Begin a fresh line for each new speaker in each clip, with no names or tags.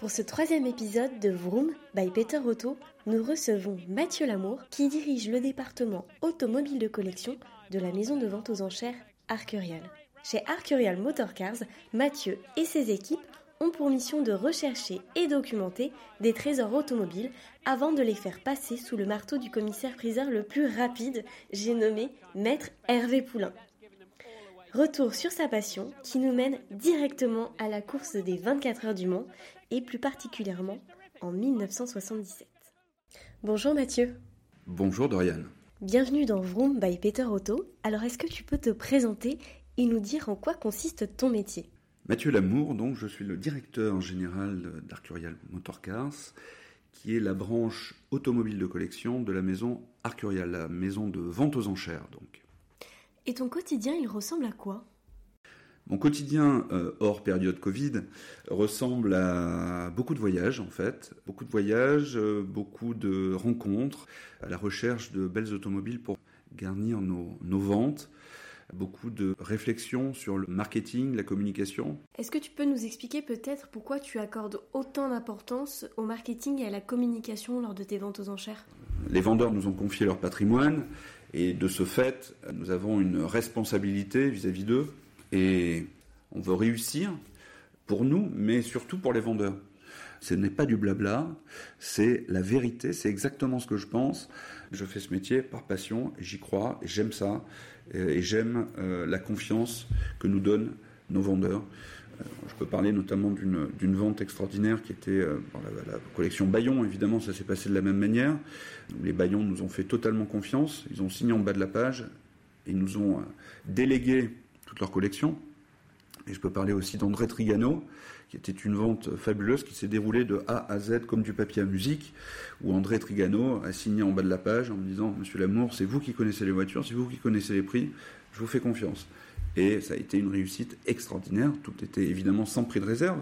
Pour ce troisième épisode de Vroom by Peter Auto, nous recevons Mathieu Lamour qui dirige le département automobile de collection de la maison de vente aux enchères Arcurial. Chez Arcurial Motorcars, Mathieu et ses équipes ont pour mission de rechercher et documenter des trésors automobiles avant de les faire passer sous le marteau du commissaire-priseur le plus rapide, j'ai nommé Maître Hervé Poulain. Retour sur sa passion qui nous mène directement à la course des 24 heures du Mans et plus particulièrement en 1977. Bonjour Mathieu.
Bonjour Dorian.
Bienvenue dans Vroom by Peter Auto. Alors est-ce que tu peux te présenter et nous dire en quoi consiste ton métier?
Mathieu Lamour, donc je suis le directeur général d'Arcurial Motorcars, qui est la branche automobile de collection de la maison Arcurial, la maison de vente aux enchères donc.
Et ton quotidien, il ressemble à quoi?
Mon quotidien, euh, hors période Covid, ressemble à beaucoup de voyages en fait, beaucoup de voyages, euh, beaucoup de rencontres, à la recherche de belles automobiles pour garnir nos, nos ventes, beaucoup de réflexions sur le marketing, la communication.
Est-ce que tu peux nous expliquer peut-être pourquoi tu accordes autant d'importance au marketing et à la communication lors de tes ventes aux enchères?
Les vendeurs nous ont confié leur patrimoine et de ce fait, nous avons une responsabilité vis-à-vis d'eux et on veut réussir pour nous, mais surtout pour les vendeurs. Ce n'est pas du blabla, c'est la vérité, c'est exactement ce que je pense. Je fais ce métier par passion, j'y crois, j'aime ça, et j'aime euh, la confiance que nous donnent nos vendeurs. Euh, je peux parler notamment d'une vente extraordinaire qui était euh, la, collection Bayon, évidemment, ça s'est passé de la même manière. Les Bayons nous ont fait totalement confiance, ils ont signé en bas de la page, et nous ont délégué toute leur collection. Et je peux parler aussi d'André Trigano, qui était une vente fabuleuse qui s'est déroulée de A à Z comme du papier à musique, où André Trigano a signé en bas de la page en me disant Monsieur Lamour, c'est vous qui connaissez les voitures, c'est vous qui connaissez les prix, je vous fais confiance. Et ça a été une réussite extraordinaire. Tout était évidemment sans prix de réserve.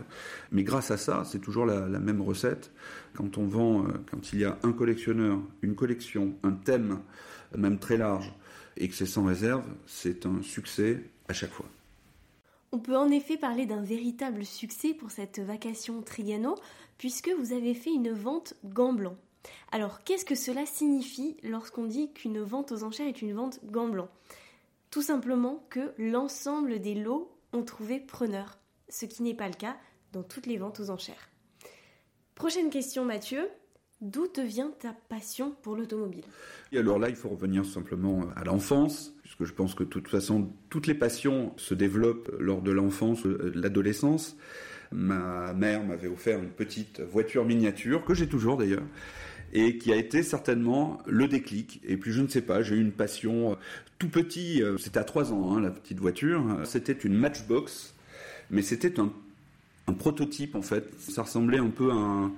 Mais grâce à ça, c'est toujours la, même recette. Quand on vend, euh, quand il y a un collectionneur, une collection, un thème, même très large, et que c'est sans réserve, c'est un succès à chaque fois.
On peut en effet parler d'un véritable succès pour cette vacation Trigano, puisque vous avez fait une vente gant. Alors, qu'est-ce que cela signifie lorsqu'on dit qu'une vente aux enchères est une vente gant Tout simplement que l'ensemble des lots ont trouvé preneur, ce qui n'est pas le cas dans toutes les ventes aux enchères. Prochaine question, Mathieu. D'où te vient ta passion pour l'automobile?
Et alors là, il faut revenir simplement à l'enfance, puisque je pense que de toute façon, toutes les passions se développent lors de l'enfance, de l'adolescence. Ma mère m'avait offert une petite voiture miniature, que j'ai toujours d'ailleurs, et qui a été certainement le déclic. Et puis je ne sais pas, j'ai eu une passion tout petit, c'était à 3 ans, hein, la petite voiture. C'était une Matchbox, mais c'était un, un prototype en fait. Ça ressemblait un peu à un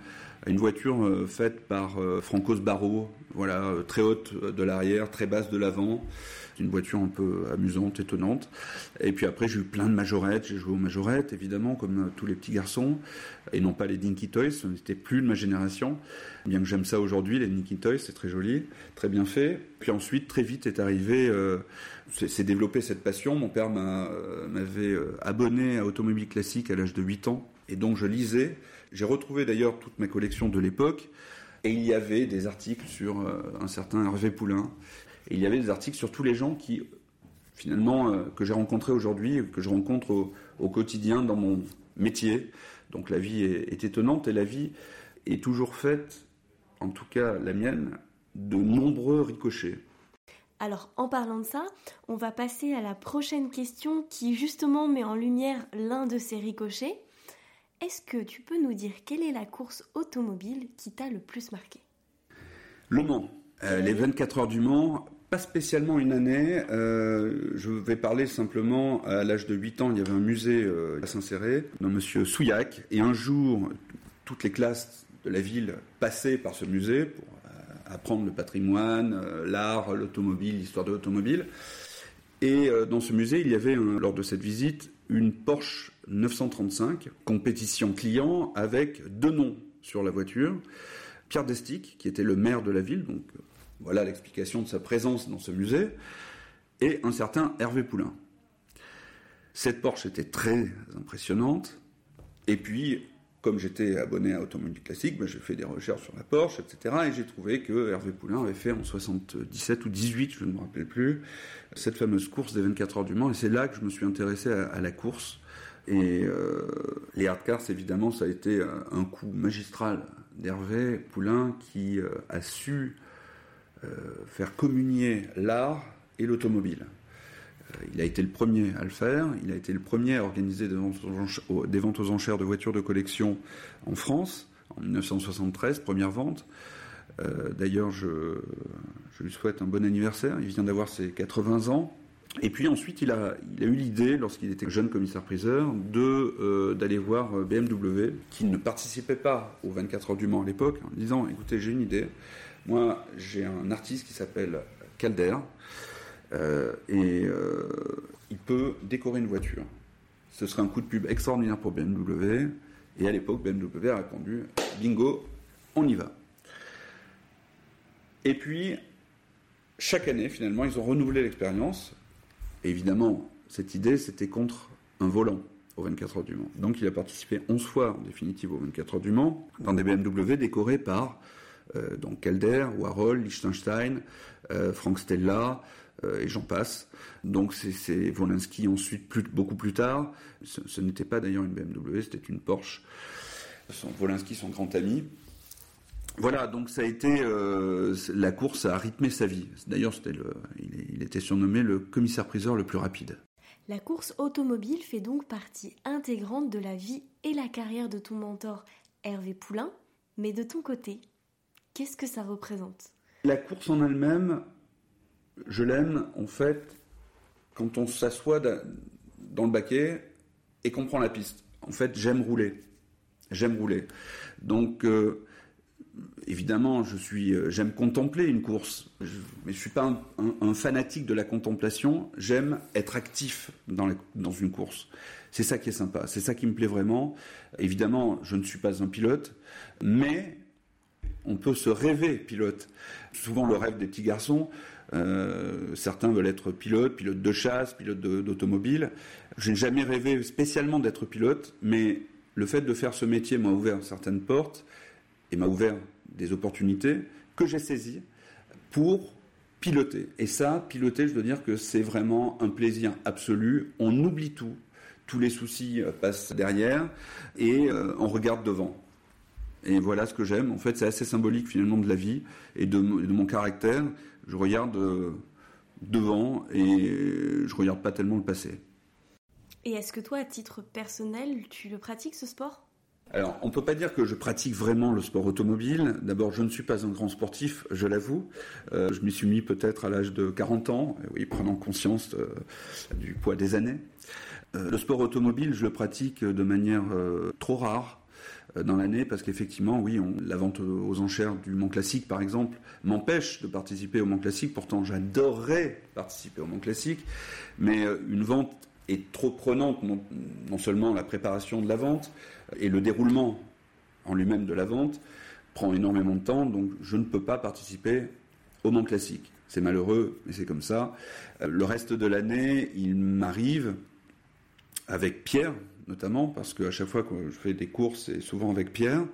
une voiture euh, faite par euh, Franco Sbarro, voilà, euh, très haute de l'arrière, très basse de l'avant. Une voiture un peu amusante, étonnante. Et puis après, j'ai eu plein de majorettes. J'ai joué aux majorettes, évidemment, comme tous les petits garçons. Et non pas les Dinky Toys, ce n'était plus de ma génération. Bien que j'aime ça aujourd'hui, les Dinky Toys, c'est très joli, très bien fait. Puis ensuite, très vite est arrivé, euh, c'est développé cette passion. Mon père m'avait euh, abonné à Automobile Classique à l'âge de 8 ans. Et donc, je lisais. J'ai retrouvé d'ailleurs toute ma collection de l'époque. Et il y avait des articles sur euh, un certain Hervé Poulain. Et il y avait des articles sur tous les gens qui, finalement, euh, que j'ai rencontrés aujourd'hui, que je rencontre au, quotidien dans mon métier. Donc la vie est, étonnante et la vie est toujours faite, en tout cas la mienne, de nombreux ricochets.
Alors en parlant de ça, on va passer à la prochaine question qui justement met en lumière l'un de ces ricochets. Est-ce que tu peux nous dire quelle est la course automobile qui t'a le plus marqué?
Le Mans. Euh, les 24 heures du Mans, pas spécialement une année. Euh, je vais parler simplement, à l'âge de 8 ans, il y avait un musée euh, à Saint-Céré, d'un monsieur Souillac, et un jour, toutes les classes de la ville passaient par ce musée pour apprendre le patrimoine, l'art, l'automobile, l'histoire de l'automobile. Et dans ce musée, il y avait, lors de cette visite, une Porsche 935, compétition client, avec deux noms sur la voiture. Pierre Destic, qui était le maire de la ville, donc voilà l'explication de sa présence dans ce musée, et un certain Hervé Poulain. Cette Porsche était très impressionnante, et puis comme j'étais abonné à Automobile Classique, ben, j'ai fait des recherches sur la Porsche, etc. Et j'ai trouvé que Hervé Poulain avait fait en 77 ou 18, je ne me rappelle plus, cette fameuse course des 24 heures du Mans. Et c'est là que je me suis intéressé à, la course. Et euh, les hardcars, évidemment, ça a été un coup magistral d'Hervé Poulain qui euh, a su euh, faire communier l'art et l'automobile. Euh, il a été le premier à le faire. Il a été le premier à organiser des ventes aux enchères de voitures de collection en France en 1973, première vente. Euh, d'ailleurs, je, lui souhaite un bon anniversaire. Il vient d'avoir ses 80 ans. Et puis ensuite, il a, eu l'idée, lorsqu'il était jeune commissaire-priseur, euh, d'aller voir BMW, qui ne participait pas aux 24 heures du Mans à l'époque, en disant écoutez, j'ai une idée. Moi, j'ai un artiste qui s'appelle Calder, euh, et euh, il peut décorer une voiture. Ce serait un coup de pub extraordinaire pour BMW. Et à l'époque, BMW a répondu bingo, on y va. Et puis, chaque année, finalement, ils ont renouvelé l'expérience. évidemment, cette idée, c'était contre un volant aux 24 heures du Mans. Donc, il a participé 11 fois, en définitive, aux 24 heures du Mans, dans des BMW décorés par euh, donc Calder, Warhol, Liechtenstein, Frank Stella, euh, et j'en passe. Donc c'est Wolinski ensuite, plus, beaucoup plus tard. Ce, n'était pas d'ailleurs une BMW, c'était une Porsche. Son, Wolinski, son grand ami. Voilà, donc ça a été euh, la course a rythmé sa vie. D'ailleurs, il, il était surnommé le commissaire-priseur le plus rapide.
La course automobile fait donc partie intégrante de la vie et la carrière de ton mentor Hervé Poulain. Mais de ton côté, qu'est-ce que ça représente?
La course en elle-même, je l'aime, en fait, quand on s'assoit dans le baquet et qu'on prend la piste. En fait, j'aime rouler. J'aime rouler. Donc, euh, évidemment, je suis, euh, j'aime contempler une course, mais je suis pas un, fanatique de la contemplation. J'aime être actif dans, dans une course. C'est ça qui est sympa. C'est ça qui me plaît vraiment. Évidemment, je ne suis pas un pilote, mais on peut se rêver pilote. Souvent, le rêve des petits garçons, euh, certains veulent être pilotes, pilotes de chasse, pilotes d'automobile. Je n'ai jamais rêvé spécialement d'être pilote, mais le fait de faire ce métier m'a ouvert certaines portes et m'a ouvert des opportunités que j'ai saisies pour piloter. Et ça, piloter, je veux dire que c'est vraiment un plaisir absolu. On oublie tout. Tous les soucis euh, passent derrière et euh, on regarde devant. Et voilà ce que j'aime. En fait, c'est assez symbolique finalement de la vie et de, mon caractère. Je regarde euh, devant et je regarde pas tellement le passé.
Et est-ce que toi, à titre personnel, tu le pratiques ce sport?
Alors, on ne peut pas dire que je pratique vraiment le sport automobile. D'abord, je ne suis pas un grand sportif, je l'avoue. Euh, je m'y suis mis peut-être à l'âge de 40 ans, oui, prenant conscience euh, du poids des années. le sport automobile, je le pratique de manière trop rare. Euh, dans l'année parce qu'effectivement, oui, la vente aux enchères du Mont Classique, par exemple, m'empêche de participer au Mont Classique. Pourtant, j'adorerais participer au Mont Classique, mais euh, une vente est trop prenante, non, non, seulement la préparation de la vente et le déroulement en lui-même de la vente prend énormément de temps, donc je ne peux pas participer au Mont Classique. C'est malheureux, mais c'est comme ça. Euh, le reste de l'année, il m'arrive, avec Pierre, notamment parce qu'à chaque fois que je fais des courses, c'est souvent avec Pierre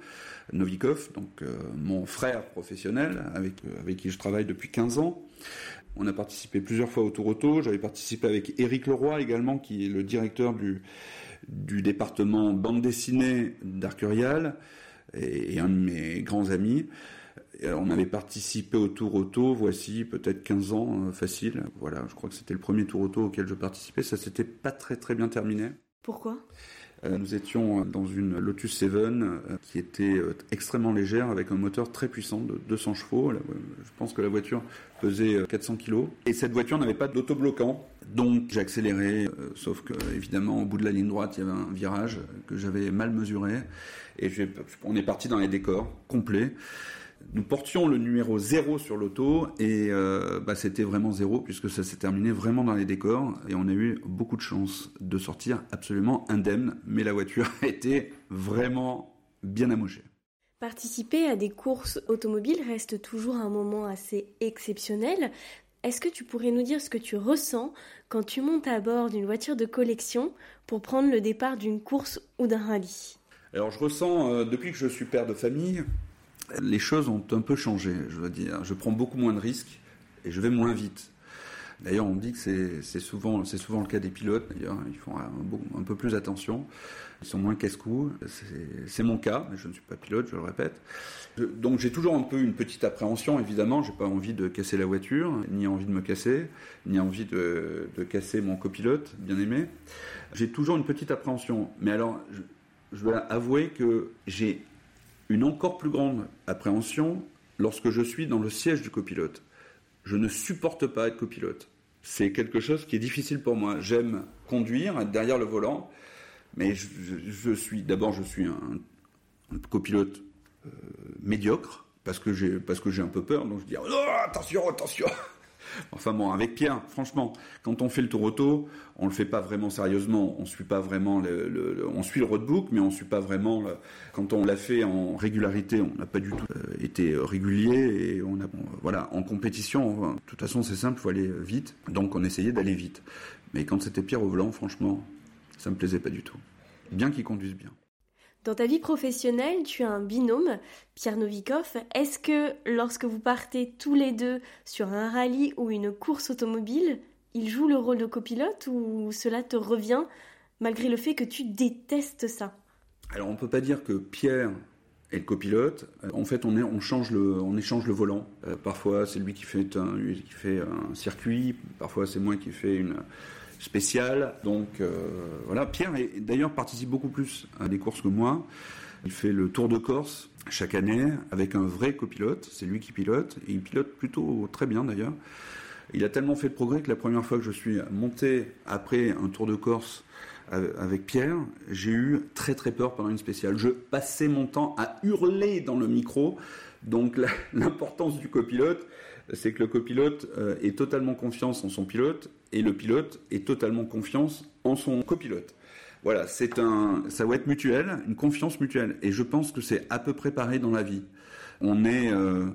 Novikov, donc euh, mon frère professionnel avec, euh, avec qui je travaille depuis 15 ans. On a participé plusieurs fois au Tour Auto. J'avais participé avec Éric Leroy également, qui est le directeur du, du département bande dessinée d'Arcurial et, un de mes grands amis. On avait participé au Tour Auto, voici peut-être 15 ans, euh, facile. Voilà, je crois que c'était le premier Tour Auto auquel je participais. Ça s'était pas très très bien terminé.
Pourquoi?
Euh, nous étions dans une Lotus 7 euh, qui était euh, extrêmement légère avec un moteur très puissant de 200 chevaux. Je pense que la voiture pesait 400 kg. Et cette voiture n'avait pas d'autobloquant. Donc j'ai accéléré, sauf que évidemment au bout de la ligne droite il y avait un virage que j'avais mal mesuré. Et on est parti dans les décors complets nous portions le numéro 0 sur l'auto et euh, bah, c'était vraiment zéro puisque ça s'est terminé vraiment dans les décors et on a eu beaucoup de chance de sortir absolument indemne, mais la voiture a été vraiment bien amochée.
Participer à des courses automobiles reste toujours un moment assez exceptionnel. Est-ce que tu pourrais nous dire ce que tu ressens quand tu montes à bord d'une voiture de collection pour prendre le départ d'une course ou d'un rallye?
Alors je ressens, euh, depuis que je suis père de famille, les choses ont un peu changé, je veux dire. Je prends beaucoup moins de risques et je vais moins vite. D'ailleurs, on dit que c'est souvent, le cas des pilotes. D'ailleurs, ils font un, peu plus attention. Ils sont moins casse-cou. C'est mon cas, mais je ne suis pas pilote, je le répète. donc j'ai toujours un peu une petite appréhension, évidemment. J'ai pas envie de casser la voiture, ni envie de me casser, ni envie de, de casser mon copilote, bien aimé. J'ai toujours une petite appréhension. Mais alors, je, je dois avouer que j'ai une encore plus grande appréhension lorsque je suis dans le siège du copilote. Je ne supporte pas être copilote. C'est quelque chose qui est difficile pour moi. J'aime conduire, être derrière le volant, mais je, suis d'abord je suis un, copilote euh, médiocre parce que j'ai un peu peur, donc je dis oh, attention attention. Enfin bon, avec Pierre, franchement, quand on fait le tour auto, on le fait pas vraiment sérieusement. On suit pas vraiment le, on suit le roadbook, mais on suit pas vraiment. quand on l'a fait en régularité, on n'a pas du tout euh, été régulier et on a, voilà, en compétition. de toute façon, c'est simple, faut aller vite. Donc on essayait d'aller vite. Mais quand c'était Pierre au volant, franchement, ça me plaisait pas du tout. Bien qu'il conduise bien.
Dans ta vie professionnelle, tu as un binôme, Pierre Novikov. Est-ce que lorsque vous partez tous les deux sur un rallye ou une course automobile, il joue le rôle de copilote ou cela te revient malgré le fait que tu détestes ça?
Alors on ne peut pas dire que Pierre est le copilote. En fait, on, échange le volant. Euh, parfois, c'est lui qui fait un circuit. Parfois, c'est moi qui fais une, spécial. Donc euh, voilà, Pierre d'ailleurs participe beaucoup plus à des courses que moi. Il fait le Tour de Corse chaque année avec un vrai copilote. C'est lui qui pilote et il pilote plutôt très bien d'ailleurs. Il a tellement fait de progrès que la première fois que je suis monté après un Tour de Corse avec Pierre, j'ai eu très très peur pendant une spéciale. Je passais mon temps à hurler dans le micro. Donc l'importance du copilote, c'est que le copilote euh, ait totalement confiance en son pilote et le pilote ait totalement confiance en son copilote. Voilà, c'est un, ça doit être mutuel, une confiance mutuelle. Et je pense que c'est à peu près pareil dans la vie. On est euh,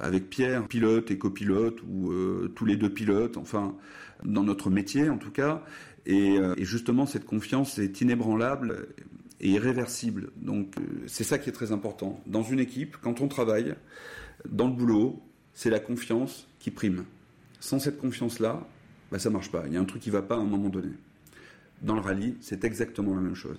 avec Pierre, pilote et copilote, ou euh, tous les deux pilotes, enfin, dans notre métier en tout cas. Et, et justement, cette confiance est inébranlable et irréversible. Donc, c'est ça qui est très important. Dans une équipe, quand on travaille, dans le boulot, c'est la confiance qui prime. Sans cette confiance-là, bah, ça marche pas. Il y a un truc qui va pas à un moment donné. Dans le rallye, c'est exactement la même chose.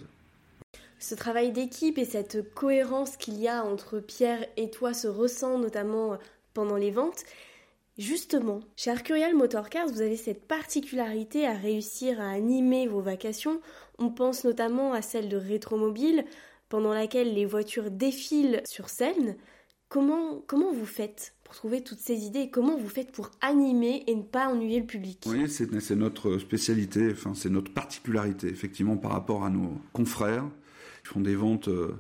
Ce travail d'équipe et cette cohérence qu'il y a entre Pierre et toi se ressent notamment pendant les ventes. Justement, chez Arcurial Motorcars, vous avez cette particularité à réussir à animer vos vacations. On pense notamment à celle de Rétromobile, pendant laquelle les voitures défilent sur scène. Comment, comment vous faites pour trouver toutes ces idées Comment vous faites pour animer et ne pas ennuyer le public
Oui, c'est notre spécialité, enfin, c'est notre particularité, effectivement, par rapport à nos confrères qui font des ventes euh,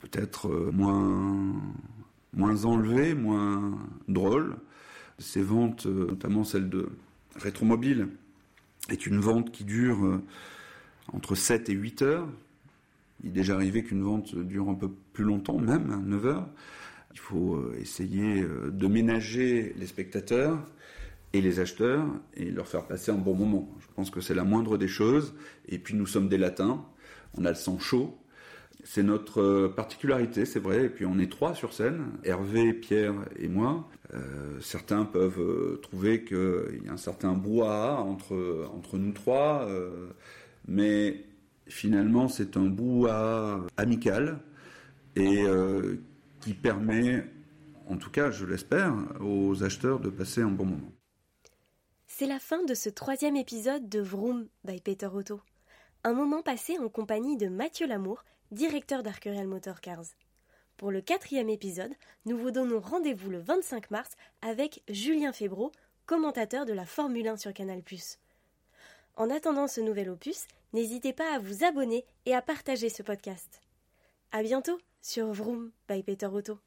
peut-être euh, moins, enlevées, moins drôles. Ces ventes, euh, notamment celle de Rétromobile, est une vente qui dure entre 7 et 8 heures. Il est déjà arrivé qu'une vente dure un peu plus longtemps, même 9 heures. Il faut euh, essayer euh, de ménager les spectateurs et les acheteurs et leur faire passer un bon moment. Je pense que c'est la moindre des choses. Et puis nous sommes des latins, on a le sang chaud. C'est notre euh, particularité, c'est vrai. Et puis on est trois sur scène, Hervé, Pierre et moi. certains peuvent trouver qu'il y a un certain brouhaha entre, entre nous trois, mais finalement c'est un brouhaha amical et qui permet, en tout cas je l'espère, aux acheteurs de passer un bon moment.
C'est la fin de ce troisième épisode de Vroom by Peter Otto. Un moment passé en compagnie de Mathieu Lamour, directeur d'Arcurial Motorcars. Pour le quatrième épisode, nous vous donnons rendez-vous le 25 mars avec Julien Febro, commentateur de la Formule 1 sur Canal+. En attendant ce nouvel opus, n'hésitez pas à vous abonner et à partager ce podcast. À bientôt! Sur Vroom by Peter Otto.